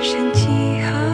人几何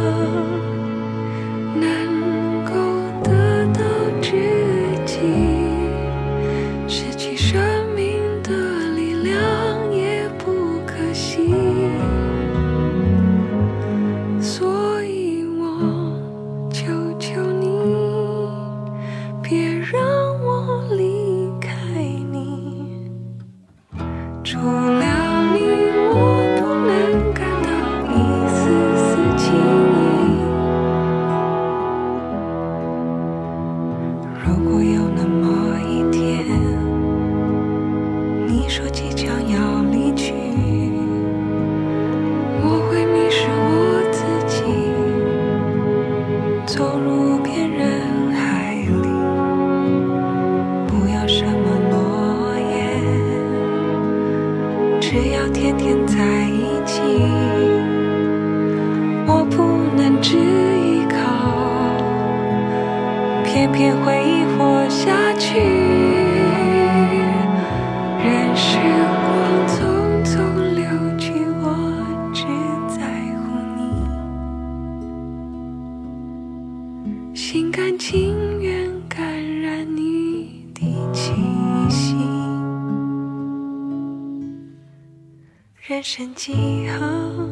人生几何？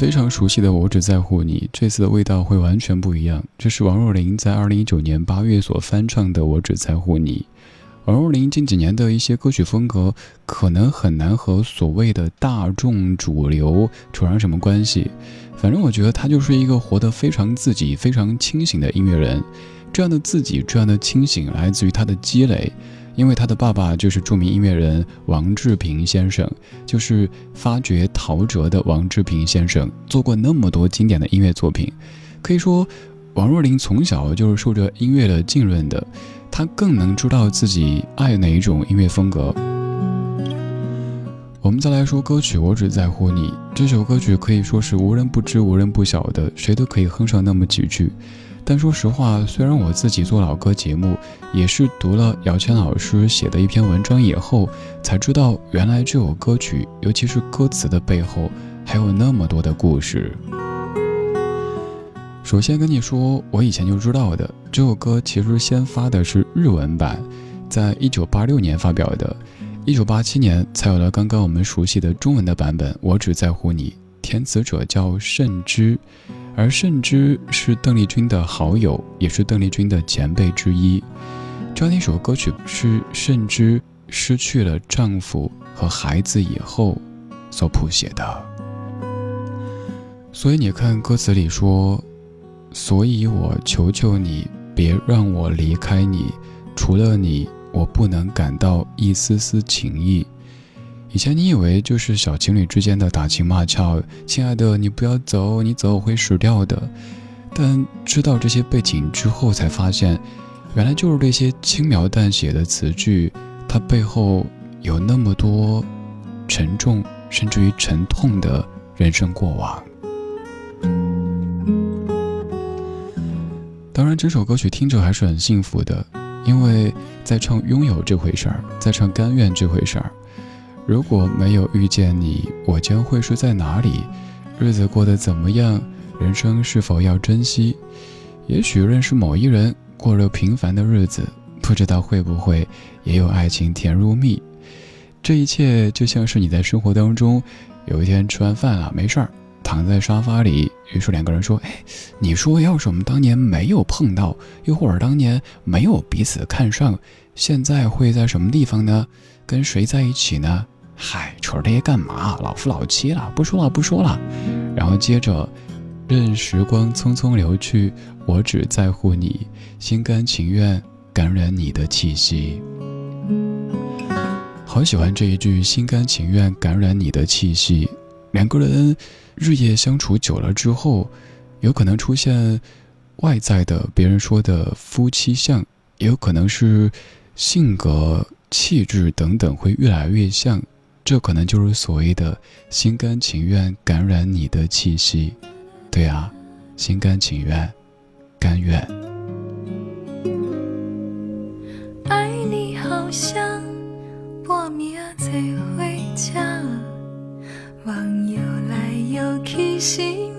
非常熟悉的《我只在乎你》，这次的味道会完全不一样。这是王若琳在二零一九年八月所翻唱的《我只在乎你》。王若琳近几年的一些歌曲风格，可能很难和所谓的大众主流扯上什么关系。反正我觉得她就是一个活得非常自己、非常清醒的音乐人。这样的自己，这样的清醒，来自于她的积累。因为他的爸爸就是著名音乐人王志平先生，就是发掘陶喆的王志平先生，做过那么多经典的音乐作品。可以说，王若琳从小就是受着音乐的浸润的，她更能知道自己爱哪一种音乐风格。我们再来说歌曲《我只在乎你》这首歌曲，可以说是无人不知、无人不晓的，谁都可以哼上那么几句。但说实话，虽然我自己做老歌节目，也是读了姚谦老师写的一篇文章以后，才知道原来这首歌曲，尤其是歌词的背后，还有那么多的故事。首先跟你说，我以前就知道的，这首歌其实先发的是日文版，在一九八六年发表的，一九八七年才有了刚刚我们熟悉的中文的版本。我只在乎你，填词者叫慎之。而慎之是邓丽君的好友，也是邓丽君的前辈之一。这样一首歌曲是慎之失去了丈夫和孩子以后所谱写的。所以你看歌词里说：“所以我求求你，别让我离开你，除了你，我不能感到一丝丝情意。”以前你以为就是小情侣之间的打情骂俏，亲爱的，你不要走，你走我会死掉的。但知道这些背景之后，才发现，原来就是这些轻描淡写的词句，它背后有那么多沉重，甚至于沉痛的人生过往。当然，整首歌曲听着还是很幸福的，因为在唱拥有这回事儿，在唱甘愿这回事儿。如果没有遇见你，我将会是在哪里？日子过得怎么样？人生是否要珍惜？也许认识某一人，过了平凡的日子，不知道会不会也有爱情甜如蜜。这一切就像是你在生活当中，有一天吃完饭了，没事儿，躺在沙发里，于是两个人说：“哎，你说要是我们当年没有碰到，又或者当年没有彼此看上，现在会在什么地方呢？跟谁在一起呢？”嗨，扯这些干嘛？老夫老妻了，不说了，不说了。然后接着，任时光匆匆流去，我只在乎你，心甘情愿感染你的气息。好喜欢这一句“心甘情愿感染你的气息”。两个人日夜相处久了之后，有可能出现外在的别人说的夫妻相，也有可能是性格、气质等等会越来越像。这可能就是所谓的心甘情愿感染你的气息，对啊，心甘情愿，甘愿。爱你好像半夜在回家，望游来游去心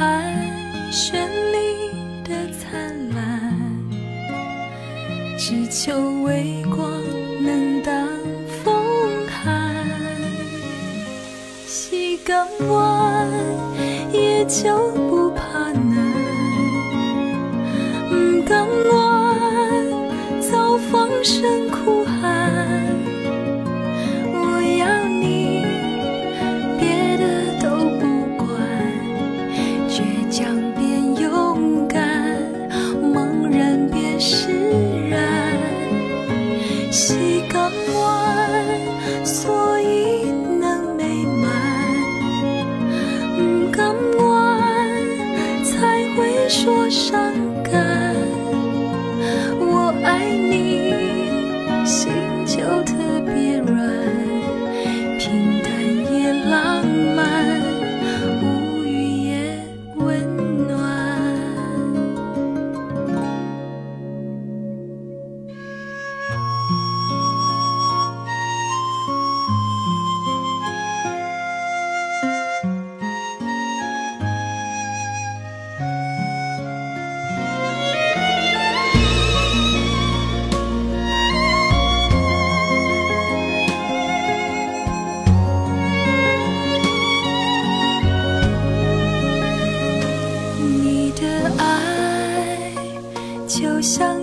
看绚丽的灿烂，只求微光能挡风寒，喜刚暖，也就不怕难。不敢乱，早放声哭。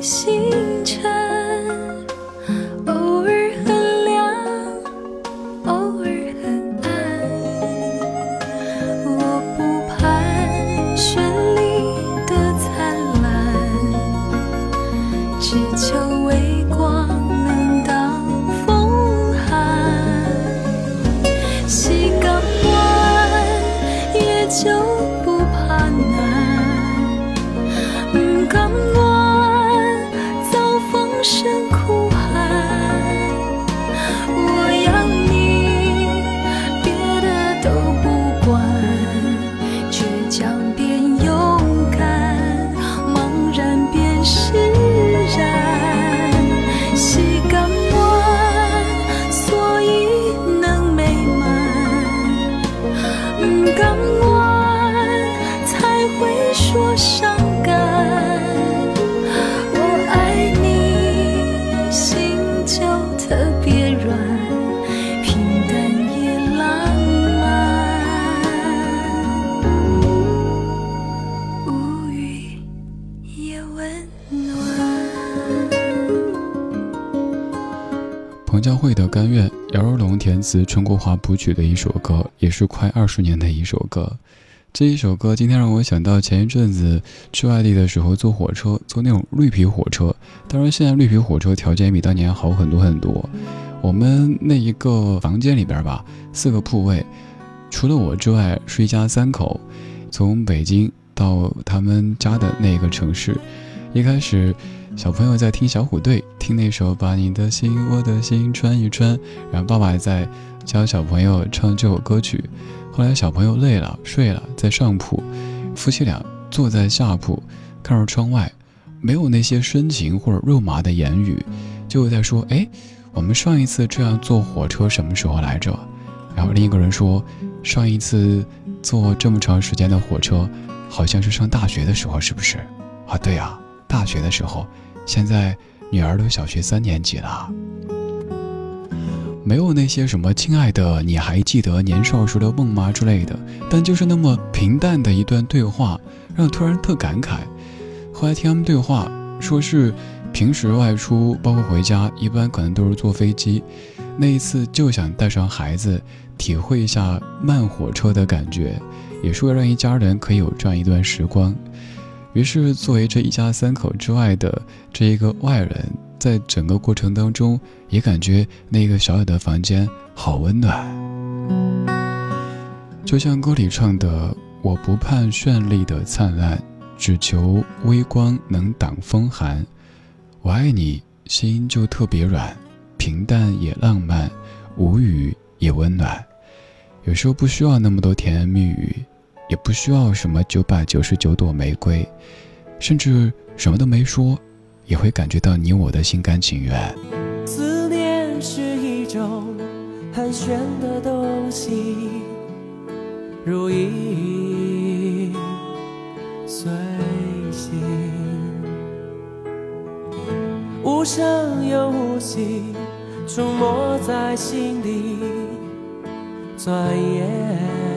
心。姚若龙填词，陈国华谱曲的一首歌，也是快二十年的一首歌。这一首歌今天让我想到前一阵子去外地的时候坐火车，坐那种绿皮火车。当然，现在绿皮火车条件比当年好很多很多。我们那一个房间里边吧，四个铺位，除了我之外是一家三口，从北京到他们家的那个城市。一开始。小朋友在听小虎队，听那首《把你的心我的心穿一穿》，然后爸爸在教小朋友唱这首歌曲。后来小朋友累了睡了，在上铺，夫妻俩坐在下铺，看着窗外，没有那些深情或者肉麻的言语，就在说：“哎，我们上一次这样坐火车什么时候来着？”然后另一个人说：“上一次坐这么长时间的火车，好像是上大学的时候，是不是？”啊，对呀，大学的时候。现在女儿都小学三年级了，没有那些什么“亲爱的，你还记得年少时的梦吗”之类的，但就是那么平淡的一段对话，让突然特感慨。后来听他们对话，说是平时外出，包括回家，一般可能都是坐飞机，那一次就想带上孩子，体会一下慢火车的感觉，也是为了让一家人可以有这样一段时光。于是，作为这一家三口之外的这一个外人，在整个过程当中，也感觉那个小小的房间好温暖。就像歌里唱的：“我不盼绚丽的灿烂，只求微光能挡风寒。我爱你，心就特别软，平淡也浪漫，无语也温暖。有时候不需要那么多甜言蜜语。”也不需要什么九百九十九朵玫瑰，甚至什么都没说，也会感觉到你我的心甘情愿。思念是一种很玄的东西，如影随形，无声又无息，出没在心底，转眼。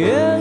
我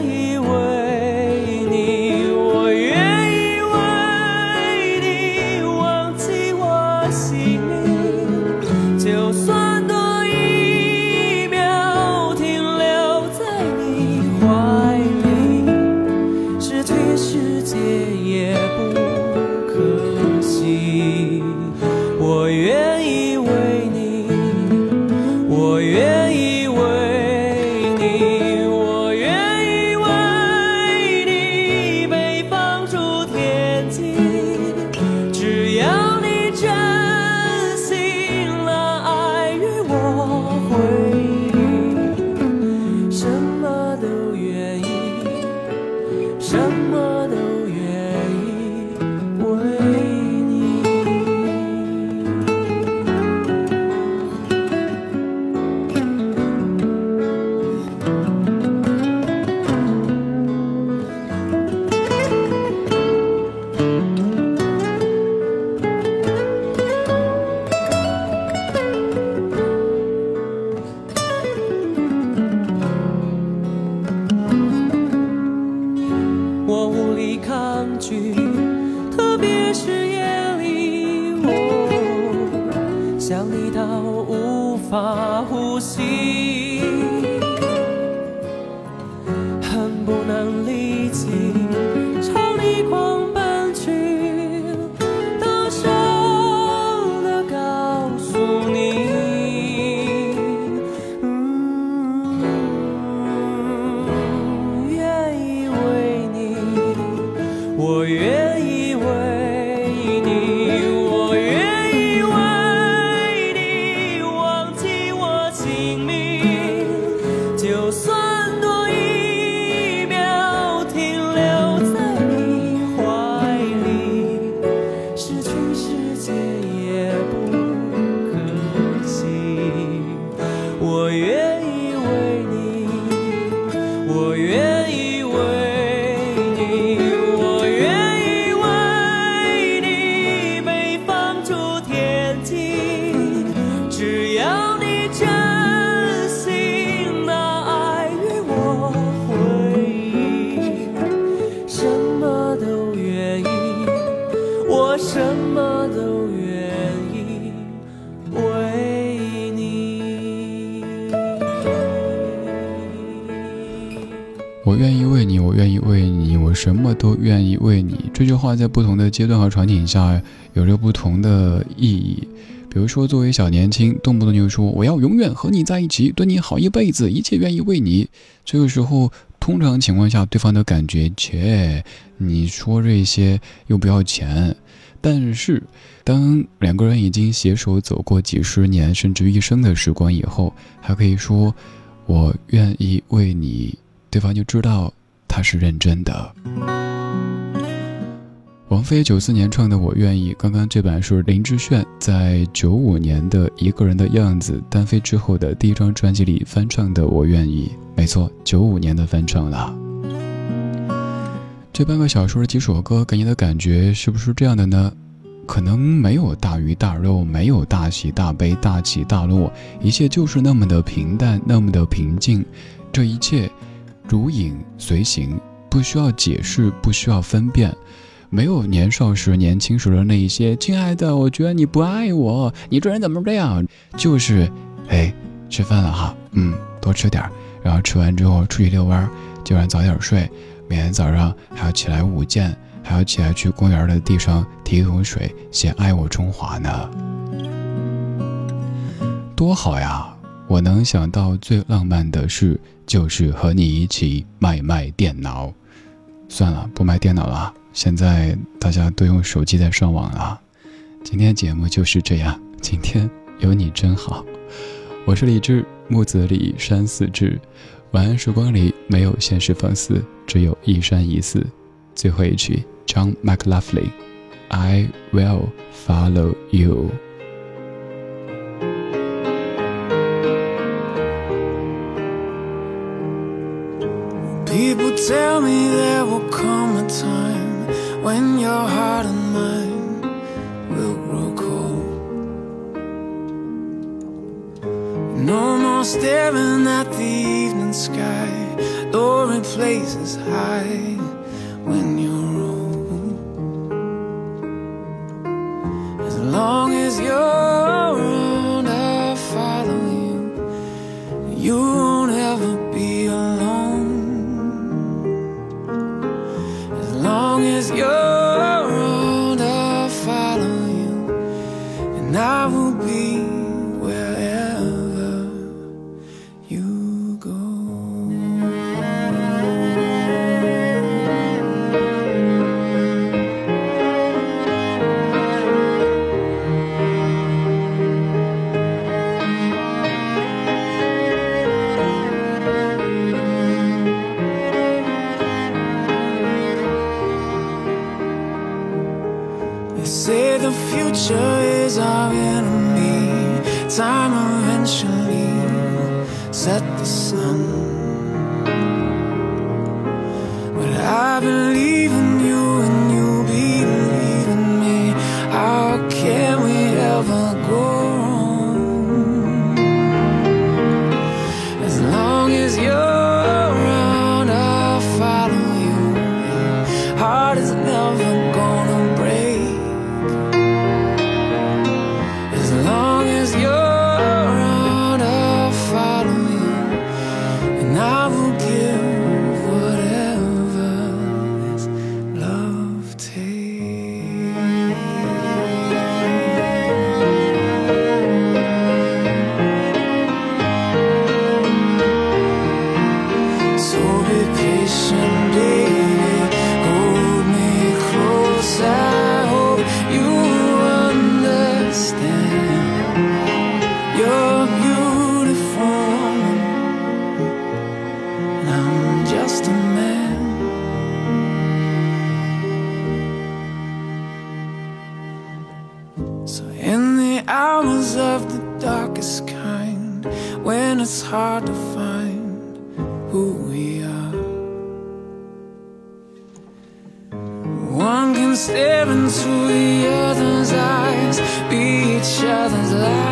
无法呼吸，恨不能立即。话在不同的阶段和场景下有着不同的意义。比如说，作为小年轻，动不动就说我要永远和你在一起，对你好一辈子，一切愿意为你。这个时候，通常情况下，对方的感觉，切，你说这些又不要钱。但是，当两个人已经携手走过几十年甚至一生的时光以后，还可以说我愿意为你。对方就知道他是认真的。王菲九四年唱的《我愿意》，刚刚这版是林志炫在九五年的《一个人的样子》单飞之后的第一张专辑里翻唱的《我愿意》。没错，九五年的翻唱了。这半个小说的几首歌给你的感觉是不是这样的呢？可能没有大鱼大肉，没有大喜大悲、大起大落，一切就是那么的平淡，那么的平静。这一切。如影随形，不需要解释，不需要分辨，没有年少时、年轻时的那一些。亲爱的，我觉得你不爱我，你这人怎么这样？就是，哎，吃饭了哈，嗯，多吃点然后吃完之后出去遛弯今晚早点睡，明天早上还要起来舞剑，还要起来去公园的地上提一桶水，写爱我中华呢，多好呀！我能想到最浪漫的事。就是和你一起卖卖电脑，算了，不卖电脑了。现在大家都用手机在上网了。今天节目就是这样，今天有你真好。我是李志，木子李山寺志。晚安时光里没有现实放肆，只有一山一寺。最后一曲，John McLaughlin，I will follow you。People tell me there will come a time when your heart and mine will grow cold. No more staring at the evening sky, it places high when you're old. As long as you're future is our enemy. Time eventually set the sun. But I believe will to find who we are. One can stare into the other's eyes, be each other's light.